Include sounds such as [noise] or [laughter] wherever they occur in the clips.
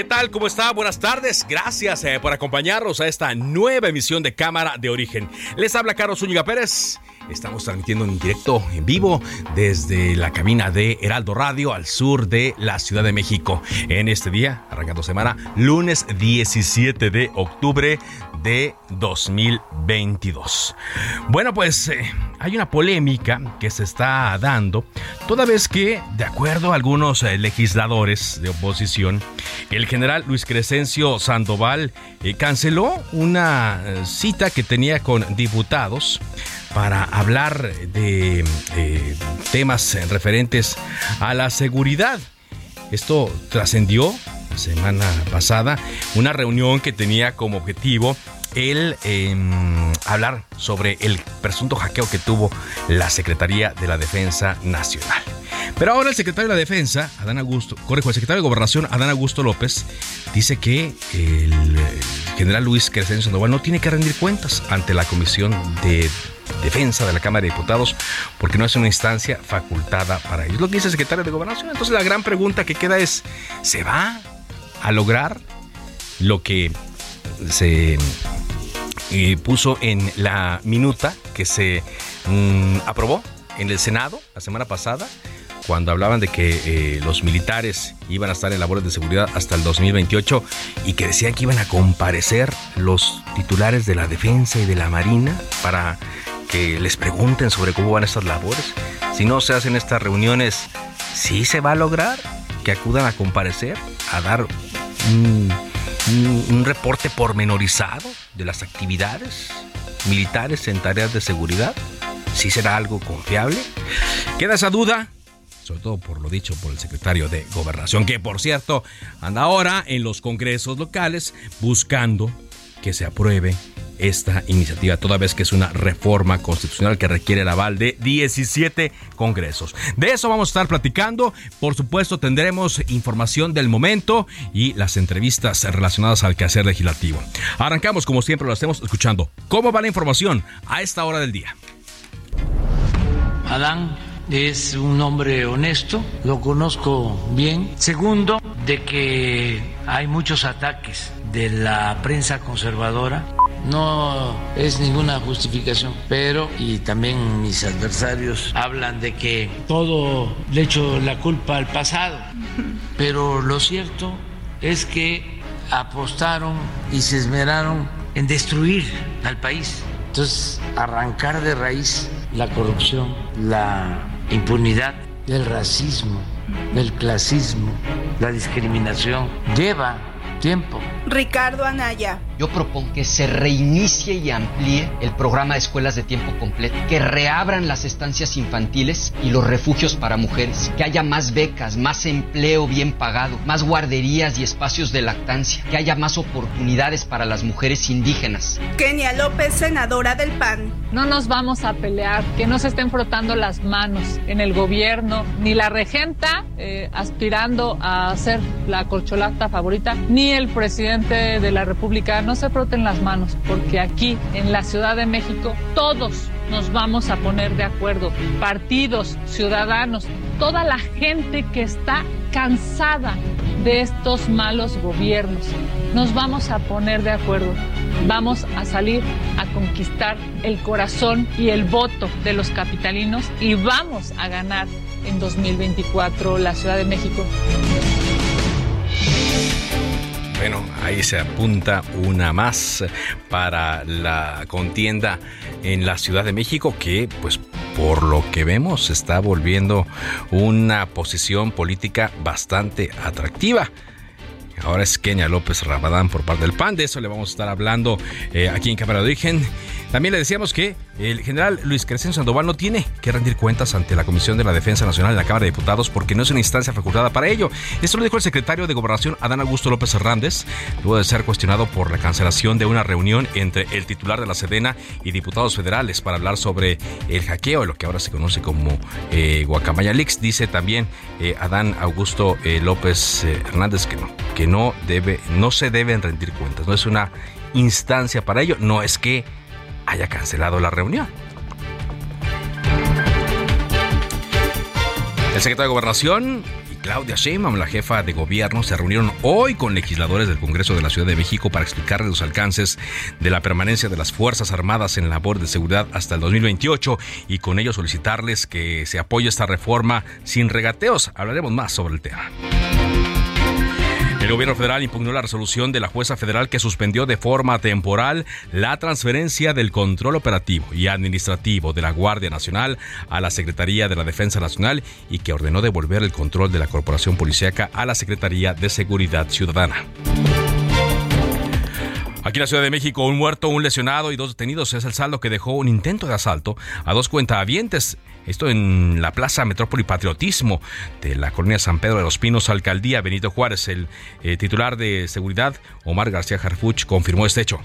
¿Qué tal? ¿Cómo está? Buenas tardes. Gracias eh, por acompañarnos a esta nueva emisión de Cámara de Origen. Les habla Carlos Zúñiga Pérez. Estamos transmitiendo en directo, en vivo, desde la cabina de Heraldo Radio al sur de la Ciudad de México. En este día, arrancando semana, lunes 17 de octubre de 2022. Bueno, pues eh, hay una polémica que se está dando, toda vez que, de acuerdo a algunos eh, legisladores de oposición, el general Luis Crescencio Sandoval eh, canceló una eh, cita que tenía con diputados para hablar de eh, temas referentes a la seguridad. Esto trascendió la semana pasada una reunión que tenía como objetivo el eh, hablar sobre el presunto hackeo que tuvo la Secretaría de la Defensa Nacional. Pero ahora el secretario de la Defensa, Adán Augusto, correjo, el secretario de Gobernación, Adán Augusto López, dice que el, general Luis Crescencio Sandoval no tiene que rendir cuentas ante la Comisión de Defensa de la Cámara de Diputados porque no es una instancia facultada para ello. Es lo que dice el secretario de Gobernación. Entonces la gran pregunta que queda es, ¿se va a lograr lo que se eh, puso en la minuta que se mm, aprobó en el Senado la semana pasada, cuando hablaban de que eh, los militares iban a estar en labores de seguridad hasta el 2028 y que decían que iban a comparecer los titulares de la defensa y de la marina para que les pregunten sobre cómo van estas labores. Si no se hacen estas reuniones, ¿sí se va a lograr que acudan a comparecer, a dar un, un- reporte pormenorizado de las actividades militares en tareas de seguridad? ¿Sí será algo confiable? Queda esa duda, sobre todo por lo dicho por el secretario de Gobernación, que por cierto anda ahora en los congresos locales buscando que se apruebe esta iniciativa, toda vez que es una reforma constitucional que requiere el aval de 17 congresos. De eso vamos a estar platicando. Por supuesto, tendremos información del momento y las entrevistas relacionadas al quehacer legislativo. Arrancamos, como siempre lo hacemos, escuchando cómo va la información a esta hora del día. Adán es un hombre honesto, lo conozco bien. Segundo, de que hay muchos ataques de la prensa conservadora. No es ninguna justificación, pero y también mis adversarios hablan de que todo le echo la culpa al pasado. [laughs] Pero lo cierto es que apostaron y se esmeraron en destruir al país. Entonces, arrancar de raíz la corrupción, la impunidad, el racismo, el clasismo, la discriminación, lleva tiempo. Ricardo Anaya. Yo propongo que se reinicie y amplíe el programa de escuelas de tiempo completo, que reabran las estancias infantiles y los refugios para mujeres, que haya más becas, más empleo bien pagado, más guarderías y espacios de lactancia, que haya más oportunidades para las mujeres indígenas. Kenia López, senadora del PAN. No nos vamos a pelear, que no se estén frotando las manos en el gobierno, ni la regenta eh, aspirando a ser la corcholata favorita, ni el presidente de la República. No se froten las manos, porque aquí en la Ciudad de México todos nos vamos a poner de acuerdo. Partidos, ciudadanos, toda la gente que está cansada de estos malos gobiernos. Nos vamos a poner de acuerdo. Vamos a salir a conquistar el corazón y el voto de los capitalinos y vamos a ganar en 2024 la Ciudad de México. Bueno, ahí se apunta una más para la contienda en la Ciudad de México que, pues, por lo que vemos, está volviendo una posición política bastante atractiva. Ahora es Kenia López Rabadán por parte del PAN. De eso le vamos a estar hablando eh, aquí en Cámara de Origen. También le decíamos que el general Luis Crescencio Sandoval no tiene que rendir cuentas ante la Comisión de la Defensa Nacional en la Cámara de Diputados porque no es una instancia facultada para ello. Esto lo dijo el secretario de Gobernación Adán Augusto López Hernández, luego de ser cuestionado por la cancelación de una reunión entre el titular de la Sedena y diputados federales para hablar sobre el hackeo, lo que ahora se conoce como eh, Guacamaya Leaks. Dice también eh, Adán Augusto eh, López eh, Hernández que no, que no debe, no se deben rendir cuentas, no es una instancia para ello, no es que haya cancelado la reunión. El secretario de Gobernación y Claudia Sheinbaum, la jefa de gobierno, se reunieron hoy con legisladores del Congreso de la Ciudad de México para explicarles los alcances de la permanencia de las Fuerzas Armadas en labor de seguridad hasta el 2028 y con ello solicitarles que se apoye esta reforma sin regateos. Hablaremos más sobre el tema. El gobierno federal impugnó la resolución de la jueza federal que suspendió de forma temporal la transferencia del control operativo y administrativo de la Guardia Nacional a la Secretaría de la Defensa Nacional y que ordenó devolver el control de la corporación policíaca a la Secretaría de Seguridad Ciudadana. Aquí en la Ciudad de México, un muerto, un lesionado y dos detenidos es el saldo que dejó un intento de asalto a dos cuentahabientes. Esto en la Plaza Metrópoli Patriotismo de la colonia San Pedro de los Pinos, Alcaldía Benito Juárez. El eh, titular de seguridad, Omar García Harfuch, confirmó este hecho.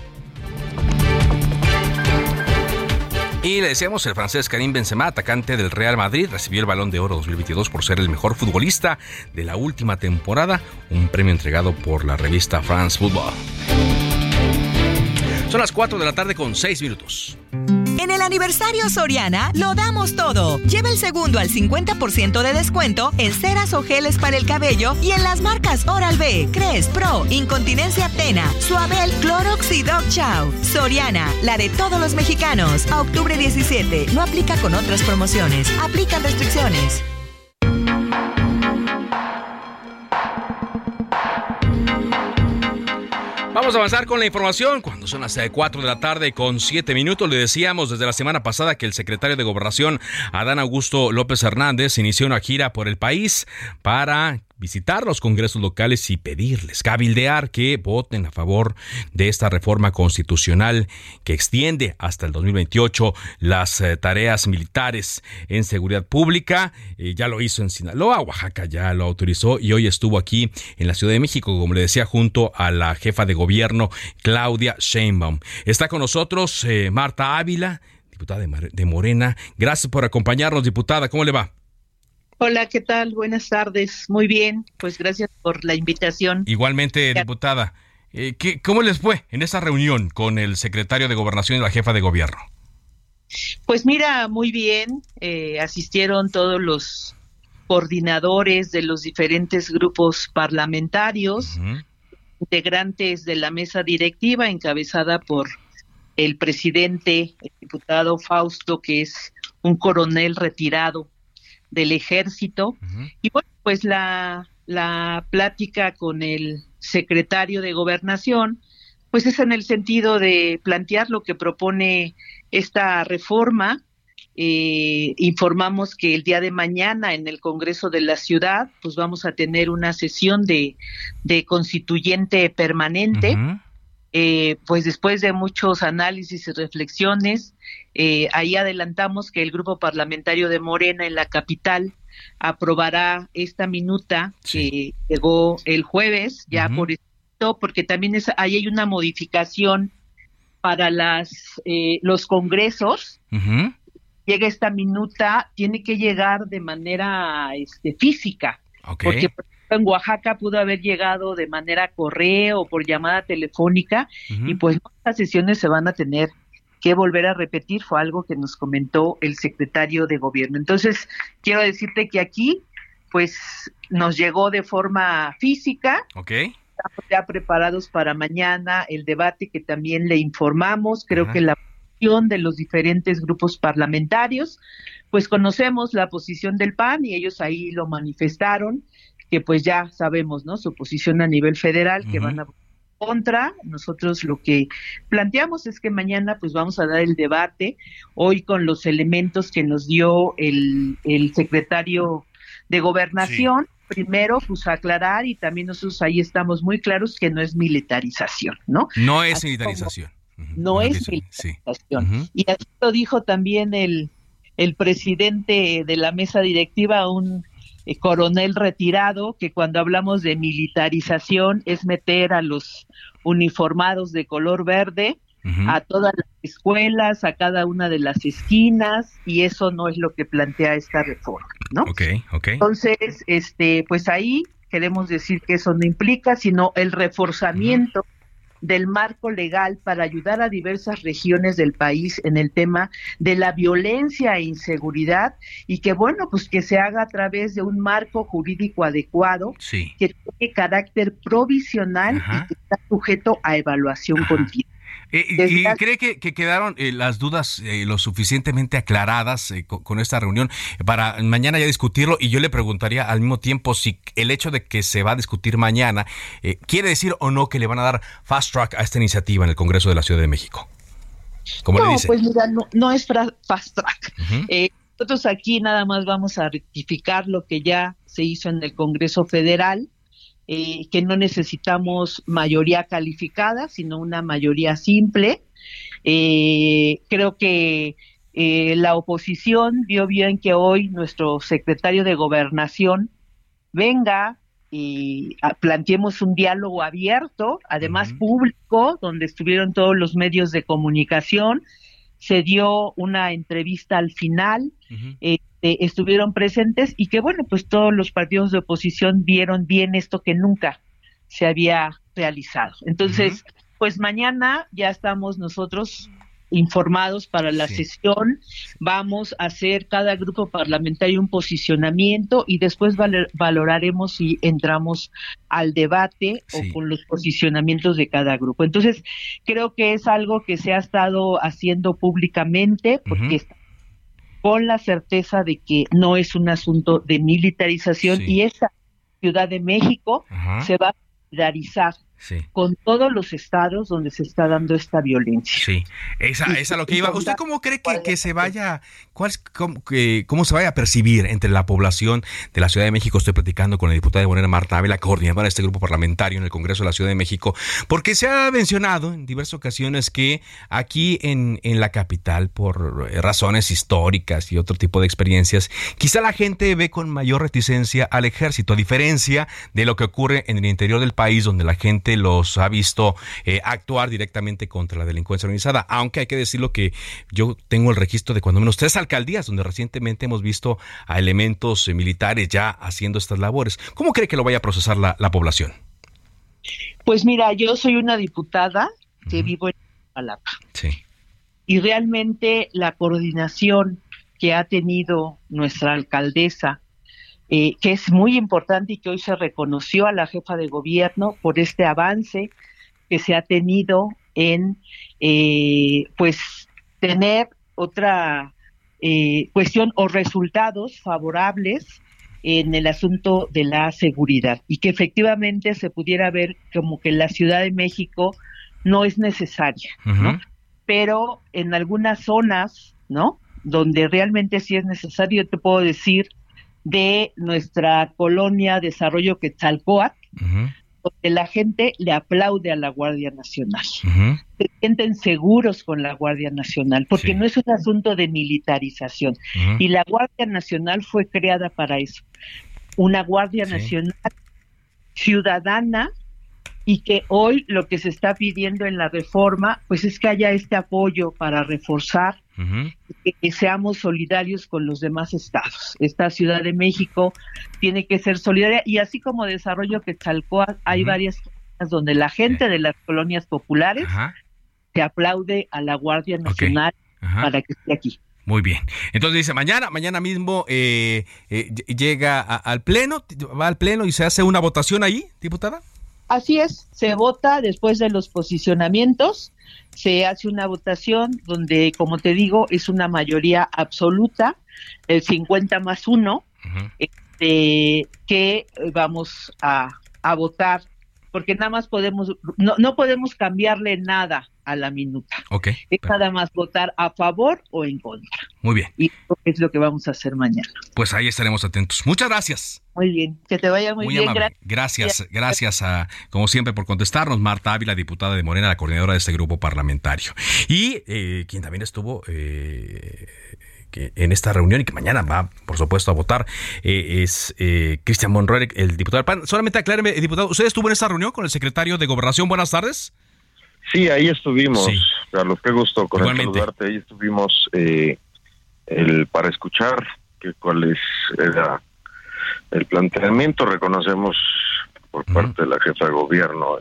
Y le decíamos, el francés Karim Benzema, atacante del Real Madrid, recibió el Balón de Oro 2022 por ser el mejor futbolista de la última temporada, un premio entregado por la revista France Football. Son las 4 de la tarde con 6 minutos. En el aniversario Soriana lo damos todo. Lleva el segundo al 50% de descuento en ceras o geles para el cabello y en las marcas Oral-B, Cres, Pro, Incontinencia Tena, Suabel, Clorox y Dog Chow. Soriana, la de todos los mexicanos. A octubre 17. No aplica con otras promociones. Aplican restricciones. Vamos a avanzar con la información. Cuando son las 4 de la tarde con 7 minutos, le decíamos desde la semana pasada que el secretario de Gobernación, Adán Augusto López Hernández, inició una gira por el país para visitar los congresos locales y pedirles, cabildear que voten a favor de esta reforma constitucional que extiende hasta el 2028 las eh, tareas militares en seguridad pública. Eh, ya lo hizo en Sinaloa, Oaxaca ya lo autorizó y hoy estuvo aquí en la Ciudad de México, como le decía, junto a la jefa de gobierno Claudia Sheinbaum. Está con nosotros eh, Marta Ávila, diputada de, de Morena. Gracias por acompañarnos, diputada. ¿Cómo le va? Hola, ¿qué tal? Buenas tardes. Muy bien, pues gracias por la invitación. Igualmente, diputada. Eh, ¿qué, ¿Cómo les fue en esa reunión con el secretario de Gobernación y la jefa de gobierno? Pues mira, muy bien. Eh, asistieron todos los coordinadores de los diferentes grupos parlamentarios, uh -huh. integrantes de la mesa directiva encabezada por el presidente, el diputado Fausto, que es un coronel retirado del ejército. Uh -huh. Y bueno, pues la, la plática con el secretario de gobernación, pues es en el sentido de plantear lo que propone esta reforma. Eh, informamos que el día de mañana en el Congreso de la Ciudad, pues vamos a tener una sesión de, de constituyente permanente. Uh -huh. Eh, pues después de muchos análisis y reflexiones, eh, ahí adelantamos que el grupo parlamentario de Morena en la capital aprobará esta minuta sí. que llegó el jueves, ya uh -huh. por esto, porque también es, ahí hay una modificación para las eh, los congresos. Uh -huh. Llega esta minuta, tiene que llegar de manera este, física, okay. porque en Oaxaca pudo haber llegado de manera correo o por llamada telefónica uh -huh. y pues estas sesiones se van a tener que volver a repetir, fue algo que nos comentó el secretario de gobierno. Entonces, quiero decirte que aquí, pues, nos llegó de forma física. Ok. Estamos ya preparados para mañana el debate que también le informamos. Creo que la de los diferentes grupos parlamentarios. Pues conocemos la posición del PAN y ellos ahí lo manifestaron, que pues ya sabemos, ¿no? Su posición a nivel federal, que van a contra. Nosotros lo que planteamos es que mañana pues vamos a dar el debate hoy con los elementos que nos dio el, el secretario de gobernación. Primero, pues aclarar y también nosotros ahí estamos muy claros que no es militarización, ¿no? No es militarización. no es militarización. Y así lo dijo también el, el presidente de la mesa directiva, un eh, coronel retirado, que cuando hablamos de militarización es meter a los uniformados de color verde a todas las escuelas, a cada una de las esquinas, y eso no es lo que plantea esta reforma, ¿no? Ok, ok. Entonces, este, pues ahí queremos decir que eso no implica, sino el reforzamiento del marco legal para ayudar a diversas regiones del país en el tema de la violencia e inseguridad y que bueno, pues que se haga a través de un marco jurídico adecuado que tiene carácter provisional y que está sujeto a evaluación continua. Eh, ¿Y cree que, quedaron eh, las dudas eh, lo suficientemente aclaradas con, esta reunión para mañana ya discutirlo? Y yo le preguntaría al mismo tiempo si el hecho de que se va a discutir mañana quiere decir o no que le van a dar fast track a esta iniciativa en el Congreso de la Ciudad de México. ¿Cómo no, le dice? pues mira, no, es fast track. nosotros aquí nada más vamos a rectificar lo que ya se hizo en el Congreso Federal eh, que no necesitamos mayoría calificada, sino una mayoría simple. Eh, creo que eh, la oposición vio bien que hoy nuestro secretario de gobernación venga y planteemos un diálogo abierto, además público, donde estuvieron todos los medios de comunicación. Se dio una entrevista al final. Este, estuvieron presentes y que bueno, pues todos los partidos de oposición vieron bien esto que nunca se había realizado. Entonces, pues mañana ya estamos nosotros informados para la sesión. Vamos a hacer cada grupo parlamentario un posicionamiento y después valoraremos si entramos al debate o con los posicionamientos de cada grupo. Entonces, creo que es algo que se ha estado haciendo públicamente porque con la certeza de que no es un asunto de militarización y esa Ciudad de México se va a solidarizar con todos los estados donde se está dando esta violencia. Sí, esa, es lo que iba. ¿Usted cómo cree que, se vaya, cuál, cómo, cómo, se vaya a percibir entre la población de la Ciudad de México? Estoy platicando con la diputada de Morena Marta Ávila, coordinadora de este grupo parlamentario en el Congreso de la Ciudad de México, porque se ha mencionado en diversas ocasiones que aquí en, en la capital, por razones históricas y otro tipo de experiencias, quizá la gente ve con mayor reticencia al ejército, a diferencia de lo que ocurre en el interior del país, donde la gente los ha visto eh, actuar directamente contra la delincuencia organizada, aunque hay que decirlo que yo tengo el registro de cuando menos tres alcaldías donde recientemente hemos visto a elementos eh, militares ya haciendo estas labores. ¿Cómo cree que lo vaya a procesar la, población? Pues mira, yo soy una diputada que vivo en Palapa. Sí. Y realmente la coordinación que ha tenido nuestra alcaldesa eh, que es muy importante y que hoy se reconoció a la jefa de gobierno por este avance que se ha tenido en eh, pues tener otra eh, cuestión o resultados favorables en el asunto de la seguridad y que efectivamente se pudiera ver como que la Ciudad de México no es necesaria, ¿no? Pero en algunas zonas, ¿no? Donde realmente sí es necesario, te puedo decir de nuestra colonia Desarrollo Quetzalcoatl, donde la gente le aplaude a la Guardia Nacional. Se sienten seguros con la Guardia Nacional, porque no es un asunto de militarización. Y la Guardia Nacional fue creada para eso. Una Guardia Nacional ciudadana y que hoy lo que se está pidiendo en la reforma, pues es que haya este apoyo para reforzar que, seamos solidarios con los demás estados. Esta Ciudad de México tiene que ser solidaria y así como desarrollo que Chalcoa, hay varias zonas donde la gente de las colonias populares se aplaude a la Guardia Nacional para que esté aquí. Muy bien. Entonces dice, mañana, mañana mismo eh, eh, llega al pleno, va al pleno y se hace una votación ahí, diputada. Así es, se vota después de los posicionamientos, se hace una votación donde, como te digo, es una mayoría absoluta, el 50 más 1, este, que vamos a, a votar porque nada más podemos, no, no podemos cambiarle nada a la minuta. Ok. Es nada más votar a favor o en contra. Muy bien. Y eso es lo que vamos a hacer mañana. Pues ahí estaremos atentos. Muchas gracias. Muy bien, que te vaya muy, bien. Amable. Gracias, gracias a, como siempre, por contestarnos, Marta Ávila, diputada de Morena, la coordinadora de este grupo parlamentario. Y eh, quien también estuvo eh, en esta reunión y que mañana va, por supuesto, a votar, eh, es eh, Cristian Monroy, el diputado del PAN. Solamente acláreme, diputado, ¿usted estuvo en esta reunión con el secretario de Gobernación? Buenas tardes. Sí, ahí estuvimos, Carlos, qué gusto con saludarte. Ahí estuvimos eh, el, para escuchar que cuál es era el planteamiento. Reconocemos por parte de la jefa de gobierno,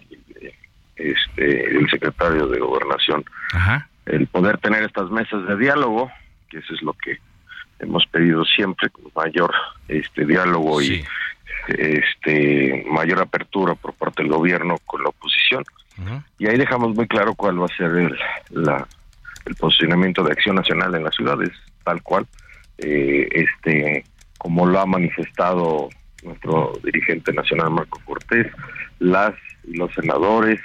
este, el secretario de Gobernación, el poder tener estas mesas de diálogo eso es lo que hemos pedido siempre, mayor este diálogo y este mayor apertura por parte del gobierno con la oposición. Y ahí dejamos muy claro cuál va a ser el, la, el posicionamiento de Acción Nacional en las ciudades, tal cual, eh, este como lo ha manifestado nuestro dirigente nacional Marco Cortés, las y los senadores,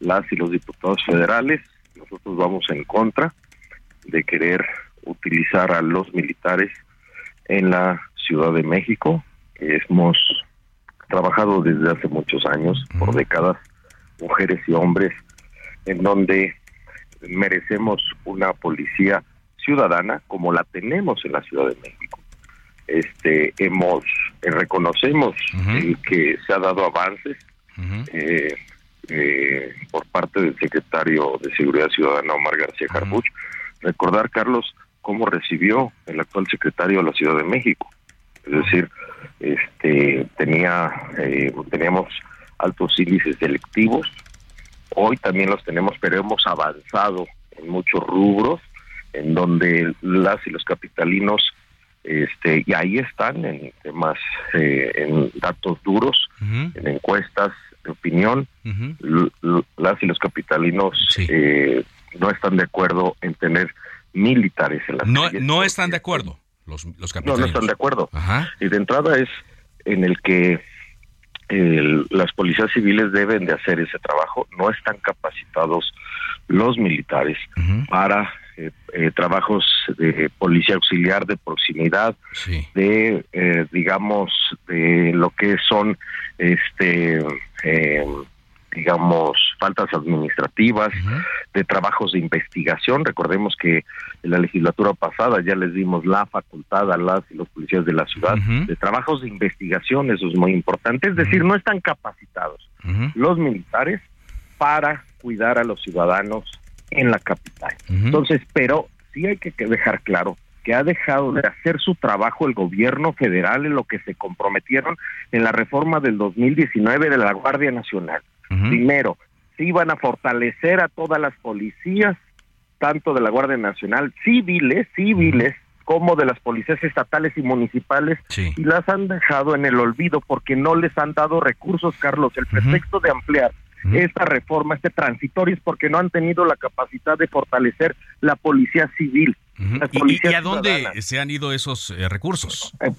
las y los diputados federales, nosotros vamos en contra de querer utilizar a los militares en la Ciudad de México. Hemos trabajado desde hace muchos años, por décadas, mujeres y hombres, en donde merecemos una policía ciudadana como la tenemos en la Ciudad de México. Este, hemos eh, reconocemos que se ha dado avances eh, eh, por parte del secretario de Seguridad Ciudadana Omar García Harbuch. Recordar, Carlos, cómo recibió el actual secretario de la Ciudad de México. Es decir, este tenía eh, teníamos altos índices delictivos, hoy también los tenemos, pero hemos avanzado en muchos rubros en donde las y los capitalinos este y ahí están en temas eh, en datos duros en encuestas de opinión. Las y los capitalinos eh, no están de acuerdo en tener militares en las no, No están de acuerdo los, los No, no están de acuerdo. Y de entrada es en el que las policías civiles deben de hacer ese trabajo. No están capacitados los militares para eh, eh, trabajos de policía auxiliar de proximidad, de eh, digamos de lo que son este digamos, faltas administrativas, de trabajos de investigación. Recordemos que en la legislatura pasada ya les dimos la facultad a las y los policías de la ciudad de trabajos de investigación, eso es muy importante. Es decir, no están capacitados los militares para cuidar a los ciudadanos en la capital. Entonces, pero sí hay que dejar claro que ha dejado de hacer su trabajo el gobierno federal en lo que se comprometieron en la reforma del 2019 de la Guardia Nacional. Primero, se iban a fortalecer a todas las policías, tanto de la Guardia Nacional, civiles, civiles, como de las policías estatales y municipales, y las han dejado en el olvido porque no les han dado recursos, Carlos. El pretexto de ampliar esta reforma, este transitorio, es porque no han tenido la capacidad de fortalecer la policía civil. ¿Y, a dónde se han ido esos eh, recursos? Eh,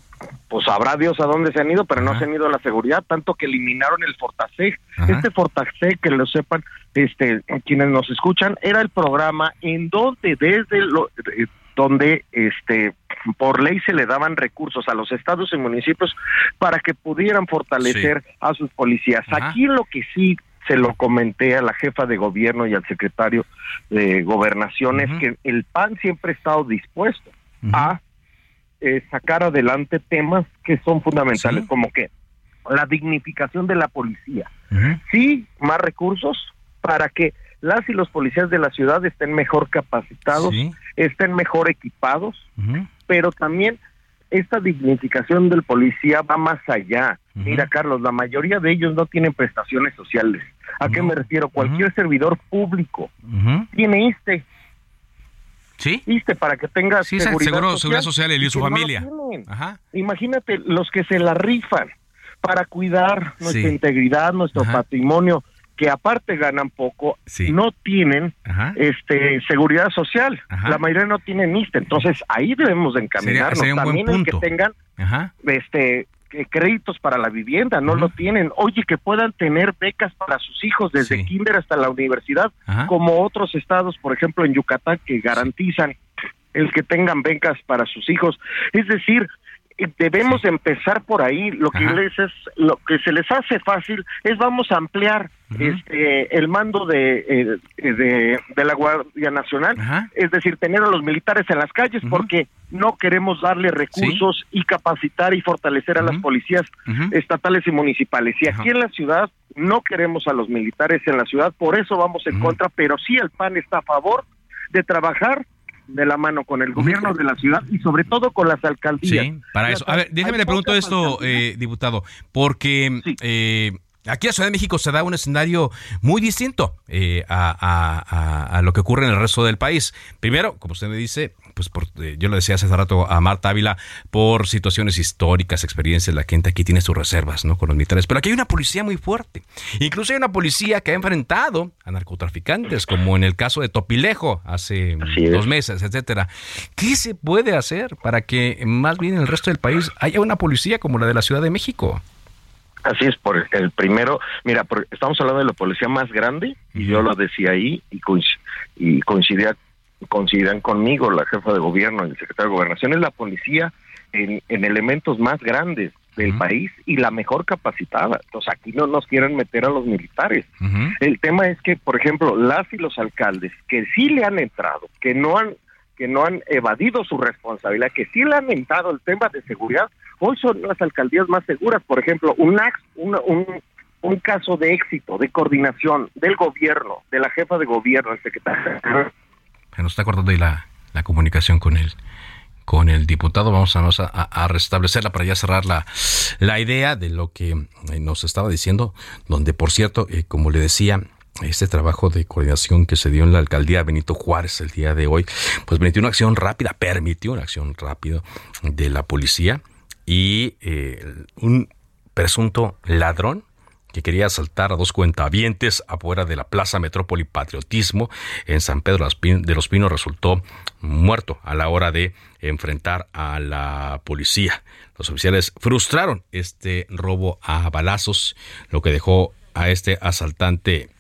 pues sabrá Dios a dónde se han ido, pero no se han ido a la seguridad, tanto que eliminaron el Fortaseg. Este Fortaseg, que lo sepan este quienes nos escuchan, era el programa en donde desde lo, eh, donde este por ley se le daban recursos a los estados y municipios para que pudieran fortalecer a sus policías. Aquí lo que sí se lo comenté a la jefa de gobierno y al secretario de gobernación, es que el PAN siempre ha estado dispuesto a eh, sacar adelante temas que son fundamentales, como que la dignificación de la policía. Sí, más recursos para que las y los policías de la ciudad estén mejor capacitados, estén mejor equipados, pero también esta dignificación del policía va más allá. Mira, Carlos, la mayoría de ellos no tienen prestaciones sociales. ¿A qué me refiero? Cualquier servidor público tiene ISTE. ¿Sí? ISTE para que tenga seguridad, social, seguridad social y, su familia. Imagínate los que se la rifan para cuidar nuestra integridad, nuestro patrimonio, que aparte ganan poco, no tienen este seguridad social. La mayoría no tienen ISTE. Entonces ahí debemos de encaminarnos. También el que tengan este créditos para la vivienda, no lo tienen. Oye, que puedan tener becas para sus hijos desde kinder hasta la universidad, como otros estados, por ejemplo en Yucatán, que garantizan el que tengan becas para sus hijos. Es decir, debemos empezar por ahí. Lo que les es, lo que se les hace fácil es vamos a ampliar este el mando de, eh, de, de la Guardia Nacional, es decir, tener a los militares en las calles porque no queremos darle recursos y capacitar y fortalecer a las policías estatales y municipales. Y aquí en la ciudad no queremos a los militares en la ciudad, por eso vamos en contra, pero sí el PAN está a favor de trabajar de la mano con el gobierno de la ciudad y sobre todo con las alcaldías. Sí, para eso. A ver, déjeme le pregunto esto, eh, diputado, porque eh, aquí en Ciudad de México se da un escenario muy distinto eh, a, lo que ocurre en el resto del país. Primero, como usted me dice, pues por, eh, yo lo decía hace rato a Marta Ávila, por situaciones históricas, experiencias, la gente aquí tiene sus reservas, ¿no? Con los militares. Pero aquí hay una policía muy fuerte. Incluso hay una policía que ha enfrentado a narcotraficantes, como en el caso de Topilejo hace dos meses, etcétera. ¿Qué se puede hacer para que más bien en el resto del país haya una policía como la de la Ciudad de México? Así es, por el primero, mira, estamos hablando de la policía más grande, y yo lo decía ahí, y, y coincidía coincidan conmigo, la jefa de gobierno y el secretario de gobernación, es la policía en, elementos más grandes del país y la mejor capacitada. Entonces aquí no nos quieren meter a los militares. El tema es que, por ejemplo, las y los alcaldes que sí le han entrado, que no han que no han evadido su responsabilidad, que sí le han entrado el tema de seguridad, hoy son las alcaldías más seguras. Por ejemplo, un, un, un caso de éxito, de coordinación del gobierno, de la jefa de gobierno, el secretario se nos está cortando ahí la, comunicación con el, con el diputado. Vamos a, a, restablecerla para ya cerrar la, la idea de lo que eh, nos estaba diciendo, donde, por cierto, eh, como le decía, este trabajo de coordinación que se dio en la alcaldía Benito Juárez el día de hoy, pues permitió una acción rápida, permitió una acción rápida de la policía y eh, un presunto ladrón que quería asaltar a dos cuentavientes afuera de la Plaza Metrópoli Patriotismo en San Pedro de los Pinos resultó muerto a la hora de enfrentar a la policía. Los oficiales frustraron este robo a balazos, lo que dejó a este asaltante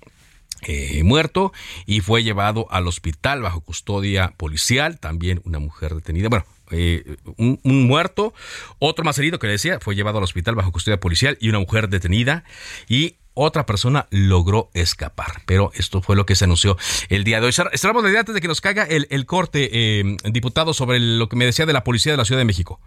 eh, muerto y fue llevado al hospital bajo custodia policial. También una mujer detenida. Bueno, eh, un, muerto, otro más herido que decía, fue llevado al hospital bajo custodia policial y una mujer detenida y otra persona logró escapar. Pero esto fue lo que se anunció el día de hoy. Cerramos la idea antes de que nos caiga el, el corte, eh, diputado, sobre lo que me decía de la policía de la Ciudad de México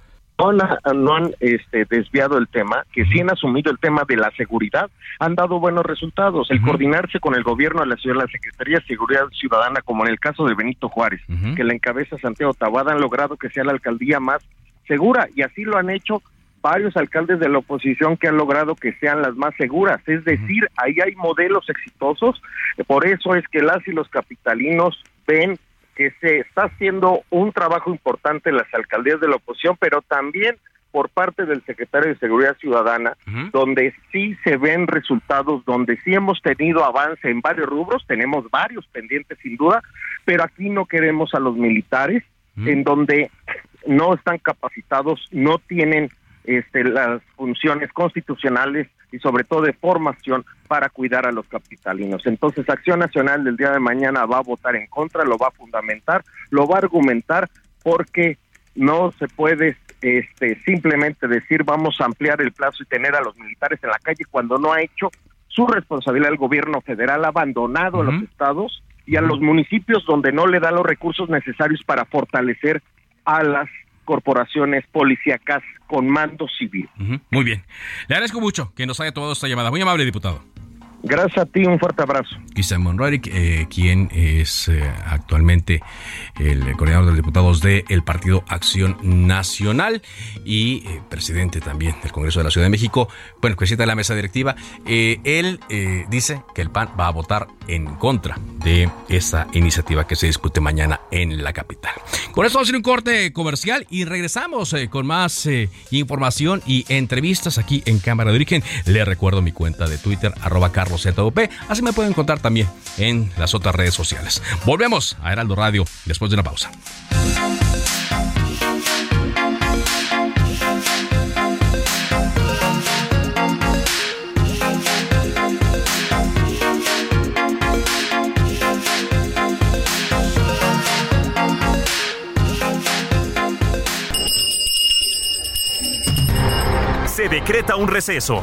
no han, este, desviado el tema, que sí han asumido el tema de la seguridad, han dado buenos resultados. El coordinarse con el gobierno de la ciudad, la Secretaría de Seguridad Ciudadana, como en el caso de Benito Juárez, que la encabeza Santiago Tabada, han logrado que sea la alcaldía más segura y así lo han hecho varios alcaldes de la oposición que han logrado que sean las más seguras. Es decir, ahí hay modelos exitosos, por eso es que las y los capitalinos ven que se está haciendo un trabajo importante en las alcaldías de la oposición, pero también por parte del secretario de Seguridad Ciudadana, donde sí se ven resultados, donde sí hemos tenido avance en varios rubros, tenemos varios pendientes sin duda, pero aquí no queremos a los militares, en donde no están capacitados, no tienen este, las funciones constitucionales y sobre todo de formación para cuidar a los capitalinos. Entonces, Acción Nacional del día de mañana va a votar en contra, lo va a fundamentar, lo va a argumentar porque no se puede este, simplemente decir vamos a ampliar el plazo y tener a los militares en la calle cuando no ha hecho su responsabilidad el gobierno federal, ha abandonado a los estados y a los municipios donde no le da los recursos necesarios para fortalecer a las corporaciones policíacas con mando civil. Muy bien. Le agradezco mucho que nos haya tomado esta llamada. Muy amable, diputado. Gracias a ti, un fuerte abrazo. Cristian Monroy, eh, quien es eh, actualmente el coordinador de diputados del Partido Acción Nacional y eh, presidente también del Congreso de la Ciudad de México, bueno, presidente de la mesa directiva, él dice que el PAN va a votar en contra de esta iniciativa que se discute mañana en la capital. Con esto vamos a hacer un corte comercial y regresamos con más información y entrevistas aquí en Cámara de Origen. Le recuerdo mi cuenta de Twitter, arroba Así me pueden encontrar también en las otras redes sociales. Volvemos a Heraldo Radio después de una pausa. Se decreta un receso.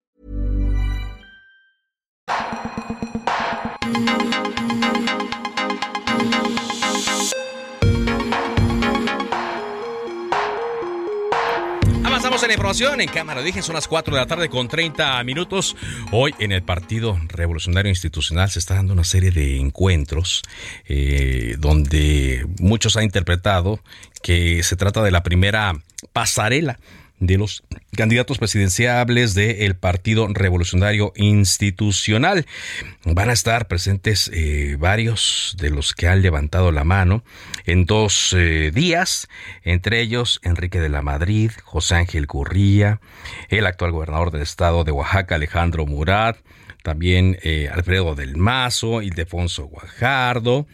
En la información en cámara. Dije, son las 4 de la tarde con 30 minutos. Hoy en el Partido Revolucionario Institucional se está dando una serie de encuentros eh, donde muchos han interpretado que se trata de la primera pasarela de los candidatos presidenciables del Partido Revolucionario Institucional. Van a estar presentes eh, varios de los que han levantado la mano en dos eh, días, entre ellos Enrique de la Madrid, José Ángel Curría, el actual gobernador del estado de Oaxaca, Alejandro Murat, también eh, Alfredo del Mazo, Ildefonso Guajardo,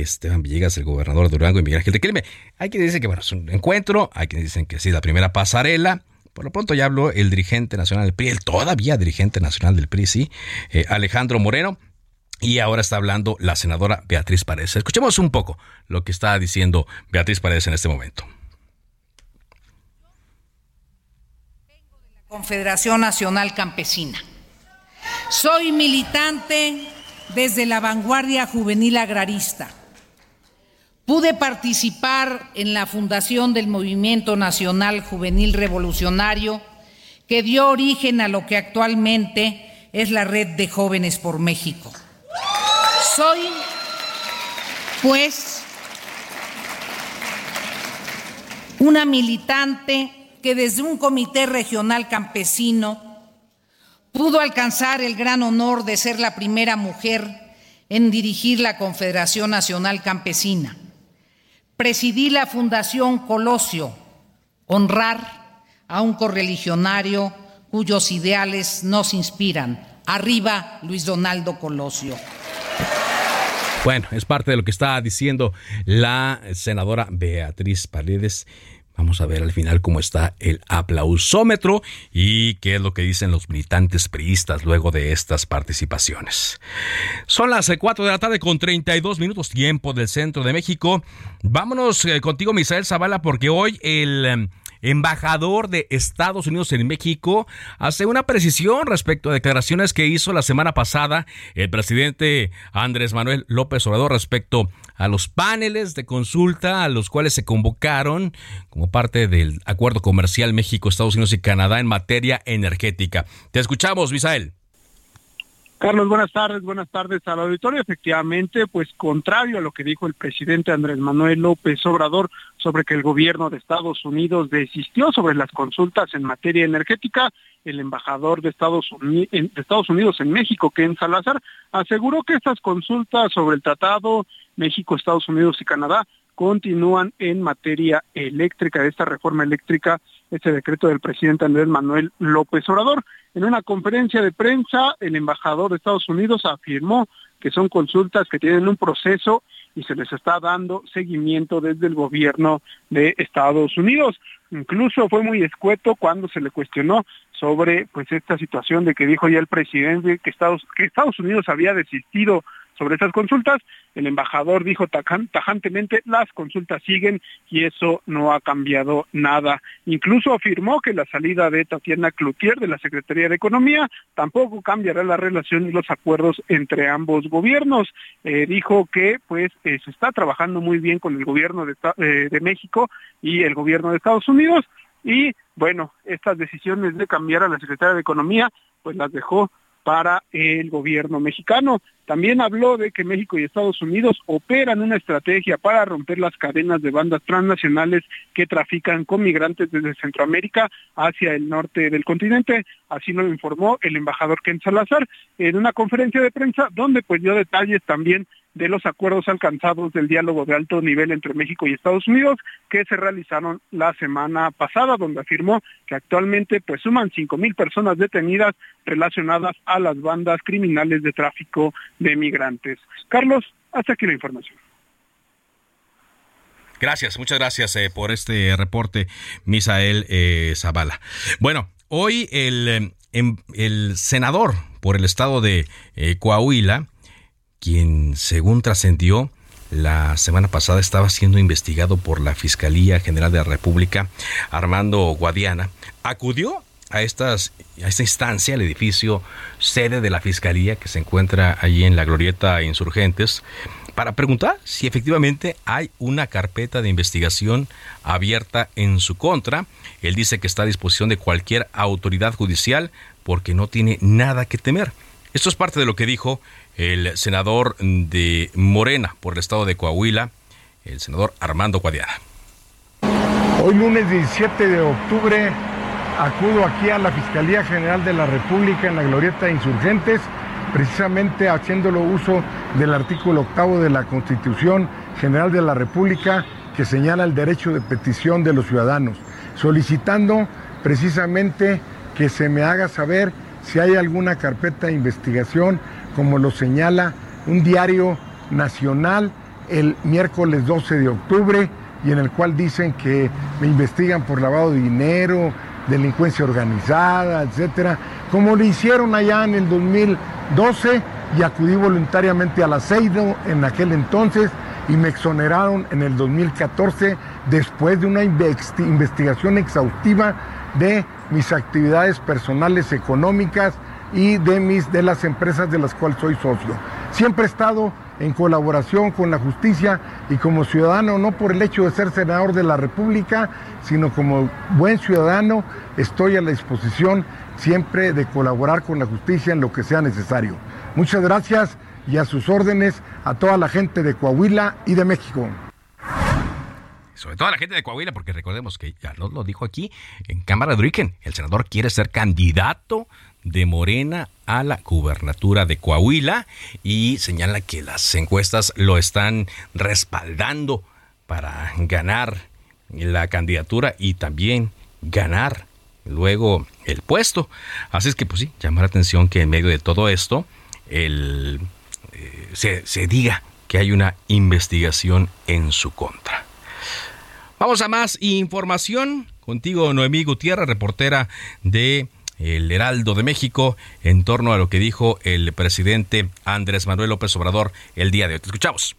Esteban Villegas, el gobernador de Durango y Miguel Ángel de Quilme. Hay quienes dicen que bueno, es un encuentro, hay quienes dicen que sí, la primera pasarela. Por lo pronto ya habló el dirigente nacional del PRI, el todavía dirigente nacional del PRI, sí, eh, Alejandro Moreno. Y ahora está hablando la senadora Beatriz Paredes. Escuchemos un poco lo que está diciendo Beatriz Paredes en este momento. Confederación Nacional Campesina. Soy militante desde la vanguardia juvenil agrarista Pude participar en la fundación del Movimiento Nacional Juvenil Revolucionario que dio origen a lo que actualmente es la Red de Jóvenes por México. Soy, pues, una militante que desde un comité regional campesino pudo alcanzar el gran honor de ser la primera mujer en dirigir la Confederación Nacional Campesina Presidí la Fundación Colosio, honrar a un correligionario cuyos ideales nos inspiran. Arriba Luis Donaldo Colosio. Bueno, es parte de lo que está diciendo la senadora Beatriz Paredes Vamos a ver al final cómo está el aplausómetro y qué es lo que dicen los militantes priistas luego de estas participaciones. Son las 4 de la tarde con 32 minutos tiempo del centro de México. Vámonos eh, contigo, Misael Zavala, porque hoy el em, embajador de Estados Unidos en México, hace una precisión respecto a declaraciones que hizo la semana pasada el presidente Andrés Manuel López Obrador respecto a los paneles de consulta a los cuales se convocaron como parte del acuerdo comercial México, Estados Unidos y Canadá en materia energética. Te escuchamos, Misael. Carlos, buenas tardes, buenas tardes al auditorio. Efectivamente, pues contrario a lo que dijo el presidente Andrés Manuel López Obrador sobre que el gobierno de Estados Unidos desistió sobre las consultas en materia energética, el embajador de Estados, Unidos, de Estados Unidos en México, Ken Salazar, aseguró que estas consultas sobre el tratado México, Estados Unidos y Canadá continúan en materia eléctrica, esta reforma eléctrica, este decreto del presidente Andrés Manuel López Obrador. En una conferencia de prensa, el embajador de Estados Unidos afirmó que son consultas que tienen un proceso y se les está dando seguimiento desde el gobierno de Estados Unidos. Incluso fue muy escueto cuando se le cuestionó sobre pues esta situación de que dijo ya el presidente que Estados, que Estados Unidos había desistido sobre esas consultas. El embajador dijo tajantemente, las consultas siguen y eso no ha cambiado nada. Incluso afirmó que la salida de Tatiana Cloutier de la Secretaría de Economía tampoco cambiará la relación y los acuerdos entre ambos gobiernos. Eh, dijo que pues eh, se está trabajando muy bien con el gobierno de, eh, de México y el gobierno de Estados Unidos y bueno, estas decisiones de cambiar a la Secretaría de Economía pues las dejó para el gobierno mexicano. También habló de que México y Estados Unidos operan una estrategia para romper las cadenas de bandas transnacionales que trafican con migrantes desde Centroamérica hacia el norte del continente. Así lo informó el embajador Ken Salazar en una conferencia de prensa donde pues dio detalles también de los acuerdos alcanzados del diálogo de alto nivel entre México y Estados Unidos que se realizaron la semana pasada, donde afirmó que actualmente pues suman cinco mil personas detenidas relacionadas a las bandas criminales de tráfico de migrantes. Carlos, hasta aquí la información. Gracias, muchas gracias eh, por este reporte, Misael eh, Zavala. Bueno, hoy el, eh, em, el senador por el estado de Coahuila, quien según trascendió la semana pasada estaba siendo investigado por la Fiscalía General de la República, Armando Guadiana, acudió a, esta instancia, el edificio sede de la Fiscalía que se encuentra allí en la Glorieta Insurgentes, para preguntar si efectivamente hay una carpeta de investigación abierta en su contra. Él dice que está a disposición de cualquier autoridad judicial porque no tiene nada que temer. Esto es parte de lo que dijo el senador de Morena por el estado de Coahuila, el senador Armando Guadiana. Hoy lunes 17 de octubre acudo aquí a la Fiscalía General de la República en la Glorieta de Insurgentes, precisamente haciéndolo uso del artículo octavo de la Constitución General de la República que señala el derecho de petición de los ciudadanos, solicitando precisamente que se me haga saber si hay alguna carpeta de investigación como lo señala un diario nacional el miércoles 12 de octubre y en el cual dicen que me investigan por lavado de dinero, delincuencia organizada, etcétera, como lo hicieron allá en el 2012 y acudí voluntariamente al aceido en aquel entonces y me exoneraron en el 2014 después de una investigación exhaustiva de mis actividades personales económicas y de, mis, de las empresas de las cuales soy socio. Siempre he estado en colaboración con la justicia y como ciudadano, no por el hecho de ser senador de la República, sino como buen ciudadano, estoy a la disposición siempre de colaborar con la justicia en lo que sea necesario. Muchas gracias y a sus órdenes a toda la gente de Coahuila y de México sobre todo a la gente de Coahuila, porque recordemos que ya lo dijo aquí en Cámara de Origen, el senador quiere ser candidato de Morena a la gubernatura de Coahuila y señala que las encuestas lo están respaldando para ganar la candidatura y también ganar luego el puesto. Así es que pues sí, llama la atención que en medio de todo esto el, eh, se, se diga que hay una investigación en su contra. Vamos a más información. Contigo, Noemí Gutiérrez, reportera de el Heraldo de México en torno a lo que dijo el presidente Andrés Manuel López Obrador el día de hoy. Escuchamos.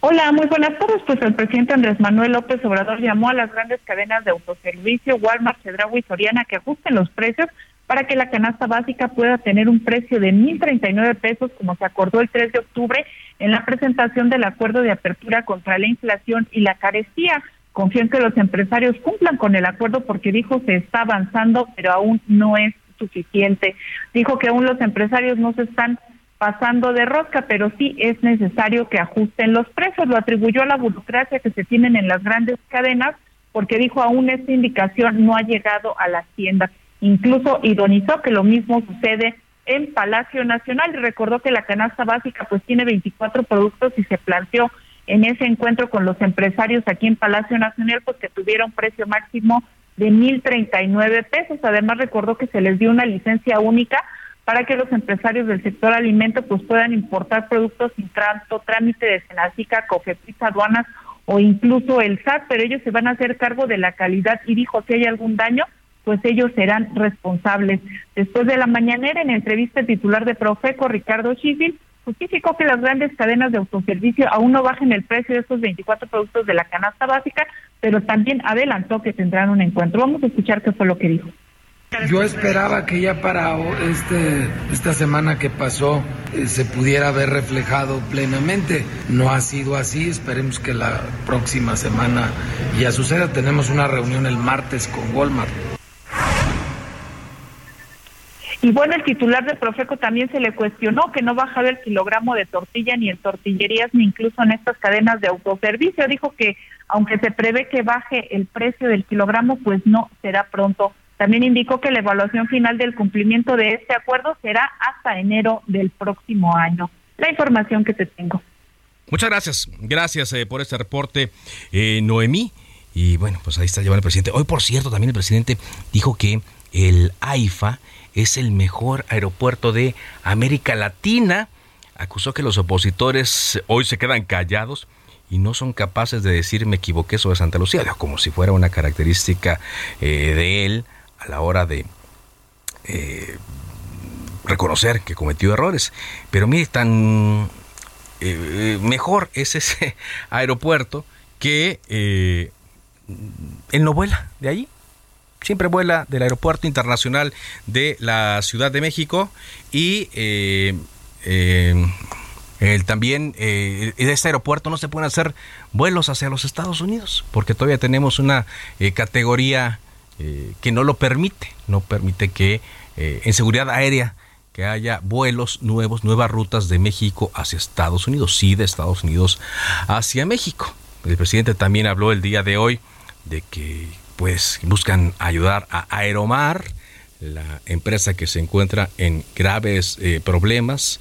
Hola, muy buenas tardes. Pues el presidente Andrés Manuel López Obrador llamó a las grandes cadenas de autoservicio, Walmart, Chedraui y Soriana que ajusten los precios para que la canasta básica pueda tener un precio de 1.039 pesos, como se acordó el 3 de octubre en la presentación del acuerdo de apertura contra la inflación y la carestía. Confío en que los empresarios cumplan con el acuerdo porque dijo se está avanzando, pero aún no es suficiente. Dijo que aún los empresarios no se están pasando de rosca, pero sí es necesario que ajusten los precios. Lo atribuyó a la burocracia que se tienen en las grandes cadenas, porque dijo aún esta indicación no ha llegado a las tiendas. Incluso ironizó que lo mismo sucede en Palacio Nacional y recordó que la canasta básica pues tiene 24 productos y se planteó en ese encuentro con los empresarios aquí en Palacio Nacional pues que tuvieron precio máximo de 1.039 pesos. Además recordó que se les dio una licencia única para que los empresarios del sector alimento pues puedan importar productos sin tanto trámite de Senacica, Cofepris, aduanas o incluso el SAT, pero ellos se van a hacer cargo de la calidad y dijo si hay algún daño pues ellos serán responsables. Después de la mañanera, en entrevista, el titular de Profeco, Ricardo Schifil, justificó que las grandes cadenas de autoservicio aún no bajen el precio de estos 24 productos de la canasta básica, pero también adelantó que tendrán un encuentro. Vamos a escuchar qué fue lo que dijo. Yo esperaba que ya para este, esta semana que pasó eh, se pudiera ver reflejado plenamente. No ha sido así. Esperemos que la próxima semana ya suceda. Tenemos una reunión el martes con Walmart. Y bueno, el titular de Profeco también se le cuestionó que no bajaba el kilogramo de tortilla ni en tortillerías ni incluso en estas cadenas de autoservicio. Dijo que aunque se prevé que baje el precio del kilogramo, pues no será pronto. También indicó que la evaluación final del cumplimiento de este acuerdo será hasta enero del próximo año. La información que te tengo. Muchas gracias. Gracias eh, por este reporte, eh, Noemí. Y bueno, pues ahí está llevando el presidente. Hoy, por cierto, también el presidente dijo que el AIFA es el mejor aeropuerto de América Latina. Acusó que los opositores hoy se quedan callados y no son capaces de decir me equivoqué sobre Santa Lucía, como si fuera una característica eh, de él a la hora de eh, reconocer que cometió errores. Pero mire, tan eh, mejor es ese [laughs] aeropuerto que él no vuela de allí siempre vuela del Aeropuerto Internacional de la Ciudad de México y eh, eh, también eh, de este aeropuerto no se pueden hacer vuelos hacia los Estados Unidos porque todavía tenemos una categoría que no lo permite, no permite que en seguridad aérea que haya vuelos nuevos, nuevas rutas de México hacia Estados Unidos, sí de Estados Unidos hacia México. El presidente también habló el día de hoy de que pues buscan ayudar a Aeromar, la empresa que se encuentra en graves eh, problemas,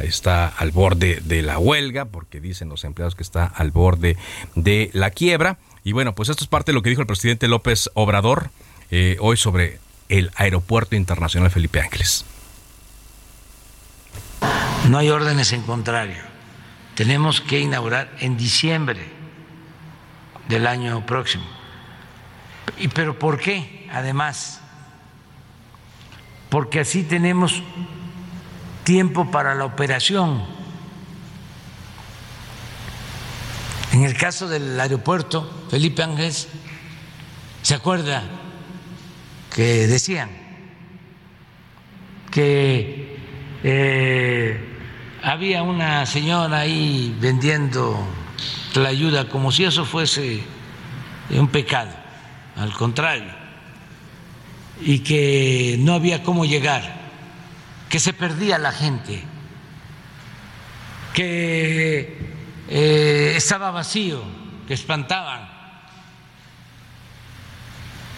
está al borde de la huelga, porque dicen los empleados que está al borde de la quiebra. Y bueno, pues esto es parte de lo que dijo el presidente López Obrador eh, hoy sobre el Aeropuerto Internacional Felipe Ángeles. No hay órdenes en contrario. Tenemos que inaugurar en diciembre del año próximo ¿Y pero por qué? Además, porque así tenemos tiempo para la operación. En el caso del aeropuerto, Felipe Ángeles, ¿se acuerda que decían que eh, había una señora ahí vendiendo la ayuda como si eso fuese un pecado? Al contrario, y que no había cómo llegar, que se perdía la gente, que eh, estaba vacío, que espantaban,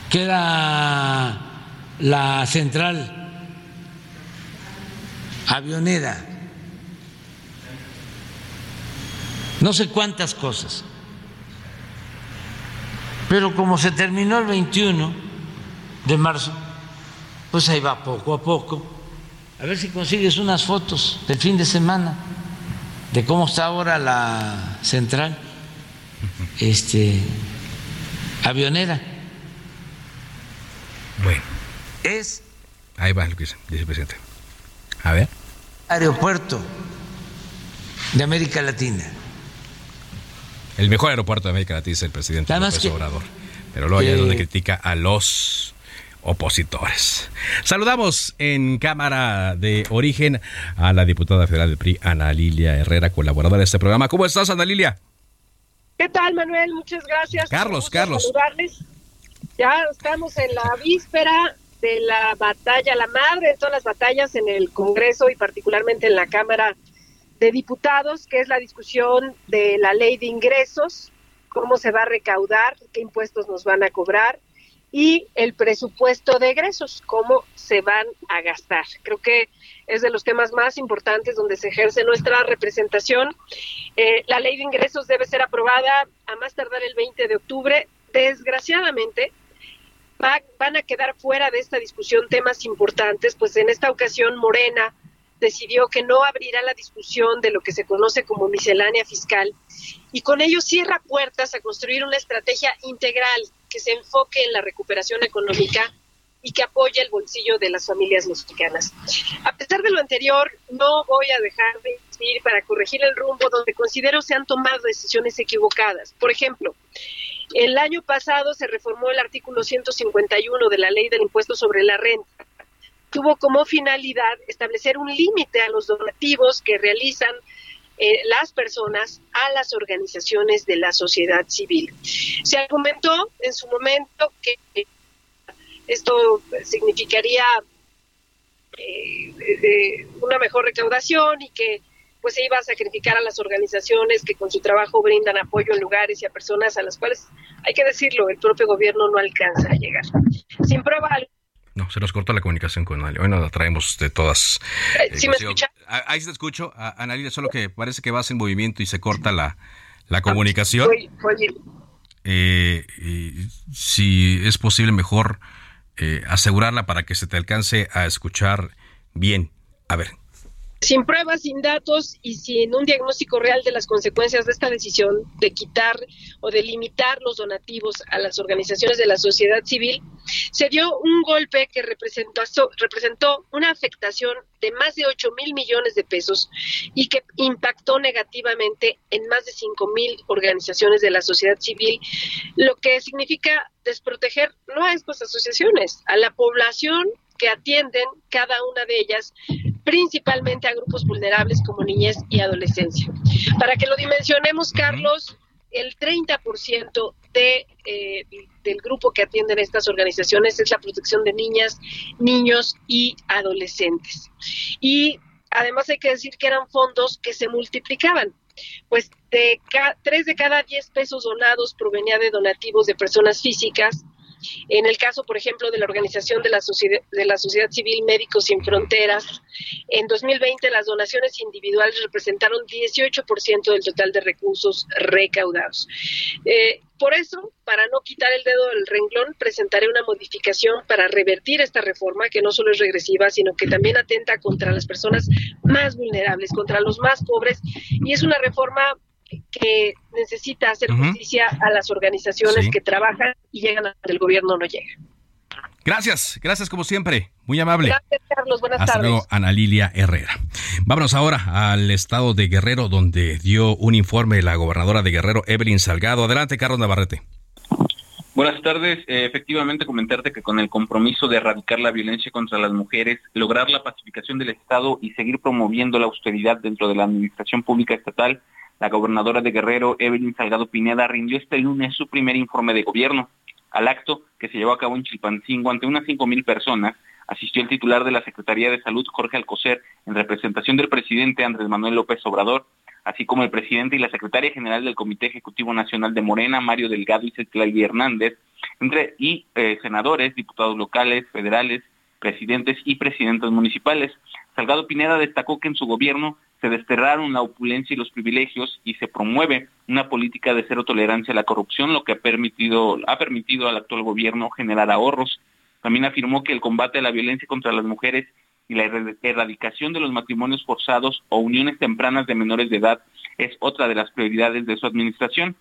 que era la central avionera, no sé cuántas cosas. Pero como se terminó el 21 de marzo, pues ahí va poco a poco. A ver si consigues unas fotos del fin de semana de cómo está ahora la central este avionera. Bueno. Es ahí va lo que dice, dice el presidente. A ver. Aeropuerto de América Latina. El mejor aeropuerto de América Latina es el presidente López Obrador. Pero luego es donde critica a los opositores. Saludamos en Cámara de Origen a la diputada federal del PRI, Ana Lilia Herrera, colaboradora de este programa. ¿Cómo estás, Ana Lilia? ¿Qué tal, Manuel? Muchas gracias. Carlos, Carlos. Ya estamos en la víspera de la batalla, la madre de todas las batallas en el Congreso y particularmente en la Cámara de Diputados, que es la discusión de la ley de ingresos, cómo se va a recaudar, qué impuestos nos van a cobrar y el presupuesto de egresos, cómo se van a gastar. Creo que es de los temas más importantes donde se ejerce nuestra representación. Eh, la ley de ingresos debe ser aprobada a más tardar el 20 de octubre. Desgraciadamente, van a quedar fuera de esta discusión temas importantes, pues en esta ocasión Morena decidió que no abrirá la discusión de lo que se conoce como miscelánea fiscal y con ello cierra puertas a construir una estrategia integral que se enfoque en la recuperación económica y que apoye el bolsillo de las familias mexicanas. A pesar de lo anterior, no voy a dejar de insistir para corregir el rumbo donde considero se han tomado decisiones equivocadas. Por ejemplo, el año pasado se reformó el artículo 151 de la Ley del Impuesto sobre la Renta. Tuvo como finalidad establecer un límite a los donativos que realizan eh, las personas a las organizaciones de la sociedad civil. Se argumentó en su momento que esto significaría eh, una mejor recaudación y que pues se iba a sacrificar a las organizaciones que con su trabajo brindan apoyo en lugares y a personas a las cuales, hay que decirlo, el propio gobierno no alcanza a llegar. Sin prueba no, se nos cortó la comunicación con Analia. Bueno, la traemos de todas. Eh, ¿Sí me escucha? Ahí te escucho, Analia, solo que parece que vas en movimiento y se corta la, la comunicación. Eh, si es posible, mejor eh, asegurarla para que se te alcance a escuchar bien. A ver, sin pruebas, sin datos y sin un diagnóstico real de las consecuencias de esta decisión de quitar o de limitar los donativos a las organizaciones de la sociedad civil, se dio un golpe que representó, representó una afectación de más de 8 mil millones de pesos y que impactó negativamente en más de 5 mil organizaciones de la sociedad civil, lo que significa desproteger no a estas asociaciones, a la población que atienden cada una de ellas principalmente a grupos vulnerables como niñez y adolescencia. Para que lo dimensionemos, Carlos, el 30% de, eh, del grupo que atienden estas organizaciones es la protección de niñas, niños y adolescentes. Y además hay que decir que eran fondos que se multiplicaban, pues de tres de cada diez pesos donados provenía de donativos de personas físicas, en el caso, por ejemplo, de la Organización de la Sociedad, de la Sociedad Civil Médicos Sin Fronteras, en 2020 las donaciones individuales representaron 18% del total de recursos recaudados. Eh, por eso, para no quitar el dedo del renglón, presentaré una modificación para revertir esta reforma, que no solo es regresiva, sino que también atenta contra las personas más vulnerables, contra los más pobres, y es una reforma que necesita hacer justicia a las organizaciones que trabajan y llegan a donde el gobierno no llega. Gracias, gracias como siempre. Muy amable. Gracias, Carlos. Buenas Hasta tardes. luego, Ana Lilia Herrera. Vámonos ahora al estado de Guerrero, donde dio un informe la gobernadora de Guerrero, Evelyn Salgado. Adelante, Carlos Navarrete. Buenas tardes. Eh, efectivamente, comentarte que con el compromiso de erradicar la violencia contra las mujeres, lograr la pacificación del Estado y seguir promoviendo la austeridad dentro de la administración pública estatal, la gobernadora de Guerrero, Evelyn Salgado Pineda, rindió este lunes su primer informe de gobierno. Al acto, que se llevó a cabo en Chilpancingo ante unas cinco mil personas, asistió el titular de la Secretaría de Salud, Jorge Alcocer, en representación del presidente Andrés Manuel López Obrador, así como el presidente y la secretaria general del Comité Ejecutivo Nacional de Morena, Mario Delgado y Cetlali Hernández, entre, y eh, senadores, diputados locales, federales, presidentes y presidentes municipales. Salgado Pineda destacó que en su gobierno se desterraron la opulencia y los privilegios y se promueve una política de cero tolerancia a la corrupción, lo que ha permitido, ha permitido al actual gobierno generar ahorros. También afirmó que el combate a la violencia contra las mujeres y la erradicación de los matrimonios forzados o uniones tempranas de menores de edad es otra de las prioridades de su administración.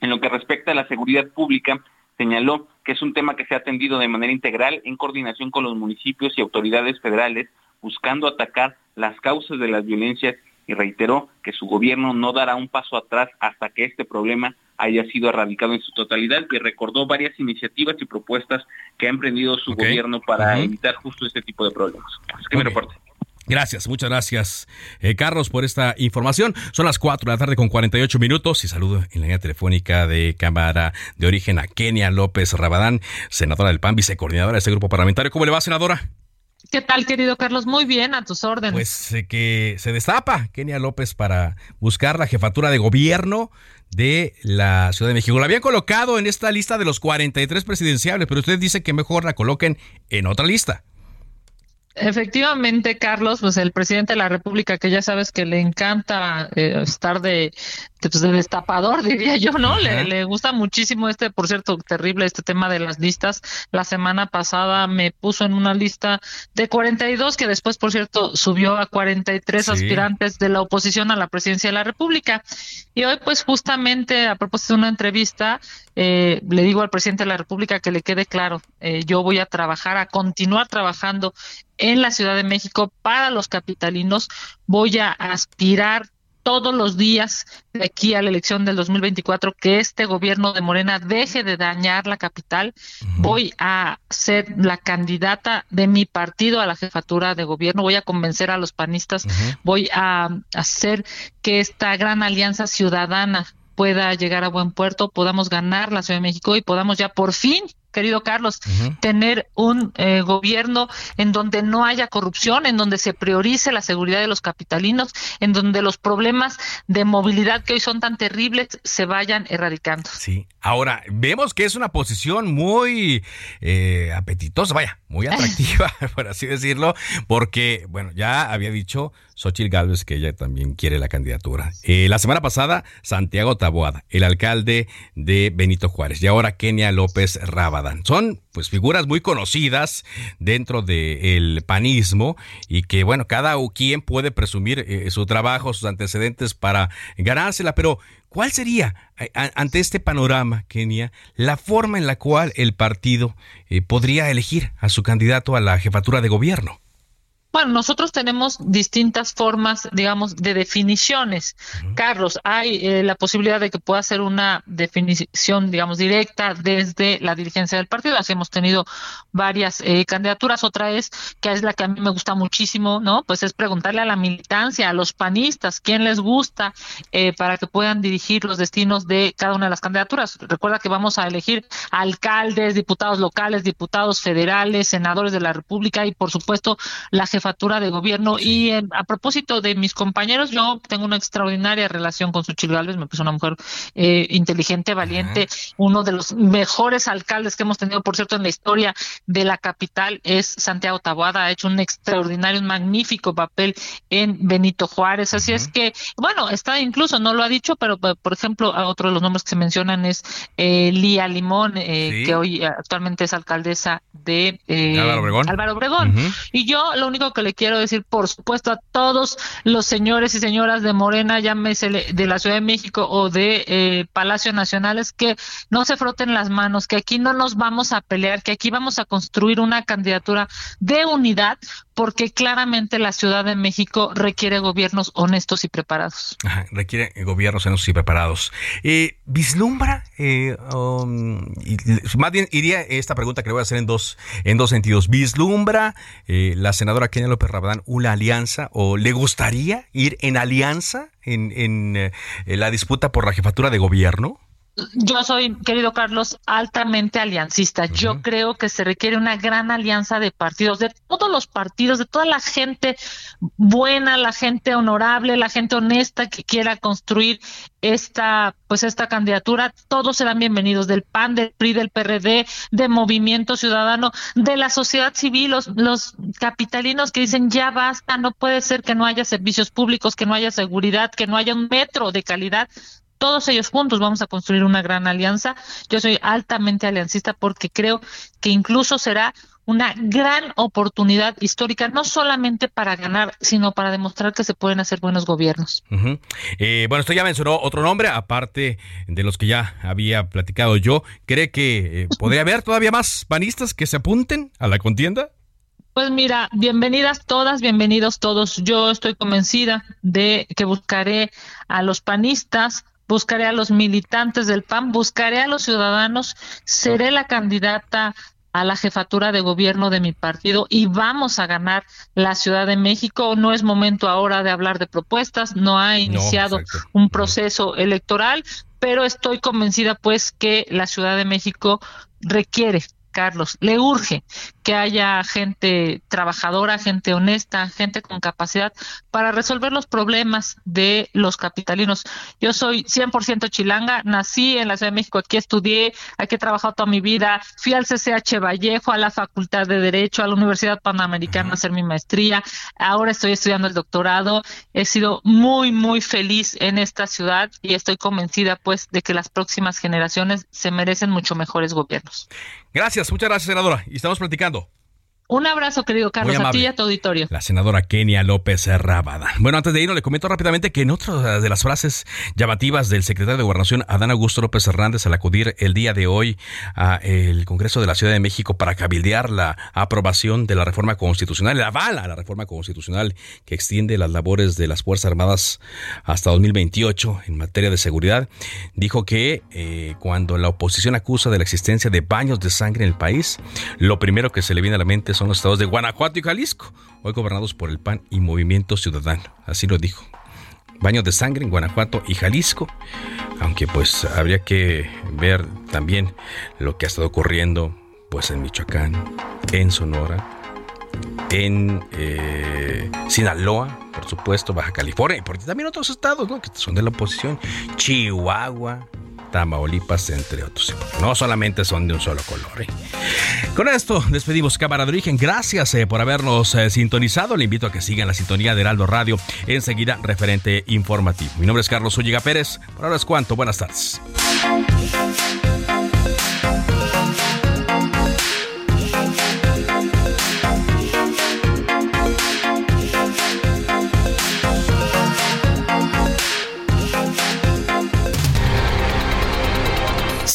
En lo que respecta a la seguridad pública, señaló que es un tema que se ha atendido de manera integral en coordinación con los municipios y autoridades federales buscando atacar las causas de las violencias y reiteró que su gobierno no dará un paso atrás hasta que este problema haya sido erradicado en su totalidad y recordó varias iniciativas y propuestas que ha emprendido su gobierno para evitar justo este tipo de problemas. Así que me reporte. Gracias, muchas gracias, eh, Carlos, por esta información. Son las 4 de la tarde con 48 minutos y saludo en la línea telefónica de Cámara de Origen a Kenia López Rabadán, senadora del PAN, vicecoordinadora de este grupo parlamentario. ¿Cómo le va, senadora? ¿Qué tal, querido Carlos? Muy bien, a tus órdenes. Pues eh, que se destapa Kenia López para buscar la jefatura de gobierno de la Ciudad de México. La habían colocado en esta lista de los 43 presidenciables, pero usted dice que mejor la coloquen en otra lista. Efectivamente, Carlos, pues el presidente de la República, que ya sabes que le encanta eh, estar de, pues, de, destapador, [laughs] diría yo, ¿no? Le, le, gusta muchísimo este, por cierto, terrible este tema de las listas. La semana pasada me puso en una lista de 42, que después, por cierto, subió a 43 aspirantes de la oposición a la presidencia de la República. Y hoy, pues justamente a propósito de una entrevista, eh, le digo al presidente de la República que le quede claro, eh, yo voy a trabajar, a continuar trabajando en la Ciudad de México para los capitalinos. Voy a aspirar todos los días de aquí a la elección del 2024 que este gobierno de Morena deje de dañar la capital. Voy a ser la candidata de mi partido a la jefatura de gobierno. Voy a convencer a los panistas. Voy a hacer que esta gran alianza ciudadana pueda llegar a buen puerto, podamos ganar la Ciudad de México y podamos ya por fin querido Carlos, tener un eh, gobierno en donde no haya corrupción, en donde se priorice la seguridad de los capitalinos, en donde los problemas de movilidad que hoy son tan terribles se vayan erradicando. Sí, ahora vemos que es una posición muy eh, apetitosa, vaya, muy [laughs] atractiva, [laughs] por así decirlo, porque, bueno, ya había dicho Xochitl Gálvez que ella también quiere la candidatura. Eh, la semana pasada, Santiago Taboada, el alcalde de Benito Juárez, y ahora Kenia López Rabadán. Son pues figuras muy conocidas dentro del panismo y que bueno, cada quien puede presumir eh, su trabajo, sus antecedentes para ganársela, pero ¿cuál sería eh, ante este panorama, Kenia, la forma en la cual el partido podría elegir a su candidato a la jefatura de gobierno? Bueno, nosotros tenemos distintas formas, digamos, de definiciones. Carlos, hay eh, la posibilidad de que pueda ser una definición, digamos, directa desde la dirigencia del partido. Así hemos tenido varias eh, candidaturas. Otra es, que es la que a mí me gusta muchísimo, ¿no? Pues es preguntarle a la militancia, a los panistas, quién les gusta eh, para que puedan dirigir los destinos de cada una de las candidaturas. Recuerda que vamos a elegir alcaldes, diputados locales, diputados federales, senadores de la República y, por supuesto, la jefatura de gobierno. Y a propósito de mis compañeros, yo tengo una extraordinaria relación con Suchil Gálvez, me parece una mujer eh, inteligente, valiente, uno de los mejores alcaldes que hemos tenido, por cierto, en la historia de la capital es Santiago Taboada, ha hecho un extraordinario, un magnífico papel en Benito Juárez. Así es que, bueno, está incluso, no lo ha dicho, pero por ejemplo, otro de los nombres que se mencionan es eh, Lía Limón, eh, que hoy actualmente es alcaldesa de Álvaro Obregón. Álvaro Obregón. Y yo lo único que le quiero decir, por supuesto, a todos los señores y señoras de Morena, llámese de la Ciudad de México o de eh, Palacio Nacional, es que no se froten las manos, que aquí no nos vamos a pelear, que aquí vamos a construir una candidatura de unidad, porque claramente la Ciudad de México requiere gobiernos honestos y preparados. requiere gobiernos honestos y preparados. Eh, ¿Vislumbra? Eh, um, más bien iría esta pregunta que le voy a hacer en dos, en dos sentidos. ¿Vislumbra eh, la senadora Kenia López Rabadán una alianza o le gustaría ir en alianza en, en eh, la disputa por la jefatura de gobierno? Yo soy, querido Carlos, altamente aliancista. Yo creo que se requiere una gran alianza de partidos, de todos los partidos, de toda la gente buena, la gente honorable, la gente honesta que quiera construir esta, pues esta candidatura. Todos serán bienvenidos del PAN, del PRI, del PRD, de Movimiento Ciudadano, de la sociedad civil, los, los capitalinos que dicen ya basta, no puede ser que no haya servicios públicos, que no haya seguridad, que no haya un metro de calidad todos ellos juntos vamos a construir una gran alianza. Yo soy altamente aliancista porque creo que incluso será una gran oportunidad histórica, no solamente para ganar, sino para demostrar que se pueden hacer buenos gobiernos. Eh, bueno, usted ya mencionó otro nombre, aparte de los que ya había platicado yo. ¿Cree que eh, [laughs] podría haber todavía más panistas que se apunten a la contienda? Pues mira, bienvenidas todas, bienvenidos todos. Yo estoy convencida de que buscaré a los panistas buscaré a los militantes del PAN, buscaré a los ciudadanos, seré la candidata a la jefatura de gobierno de mi partido y vamos a ganar la Ciudad de México. No es momento ahora de hablar de propuestas, no ha iniciado un proceso electoral, pero estoy convencida pues que la Ciudad de México requiere Carlos, le urge que haya gente trabajadora, gente honesta, gente con capacidad para resolver los problemas de los capitalinos. Yo soy 100% chilanga, nací en la Ciudad de México, aquí estudié, aquí he trabajado toda mi vida, fui al CCH Vallejo, a la Facultad de Derecho, a la Universidad Panamericana a hacer mi maestría, ahora estoy estudiando el doctorado, he sido muy, muy feliz en esta ciudad y estoy convencida pues de que las próximas generaciones se merecen mucho mejores gobiernos. Gracias, muchas gracias, senadora. Y estamos platicando. Un abrazo, querido Carlos, a ti y a tu auditorio. La senadora Kenia López Rábada. Bueno, antes de irnos, le comento rápidamente que en otra de las frases llamativas del secretario de Gobernación, Adán Augusto López Hernández, al acudir el día de hoy al Congreso de la Ciudad de México para cabildear la aprobación de la reforma constitucional, la avala la reforma constitucional que extiende las labores de las Fuerzas Armadas hasta 2028 en materia de seguridad, dijo que eh, cuando la oposición acusa de la existencia de baños de sangre en el país, lo primero que se le viene a la mente son los estados de Guanajuato y Jalisco, hoy gobernados por el PAN y Movimiento Ciudadano. Así lo dijo. Baños de sangre en Guanajuato y Jalisco, aunque pues habría que ver también lo que ha estado ocurriendo pues en Michoacán, en Sonora, en eh, Sinaloa, por supuesto, Baja California, y por también otros estados que son de la oposición, Chihuahua, Tamaulipas, entre otros. No solamente son de un solo color. ¿eh? Con esto despedimos Cámara de Origen. Gracias eh, por habernos eh, sintonizado. Le invito a que sigan la sintonía de Heraldo Radio. Enseguida, referente informativo. Mi nombre es Carlos Ulliga Pérez. Por ahora es cuanto. Buenas tardes.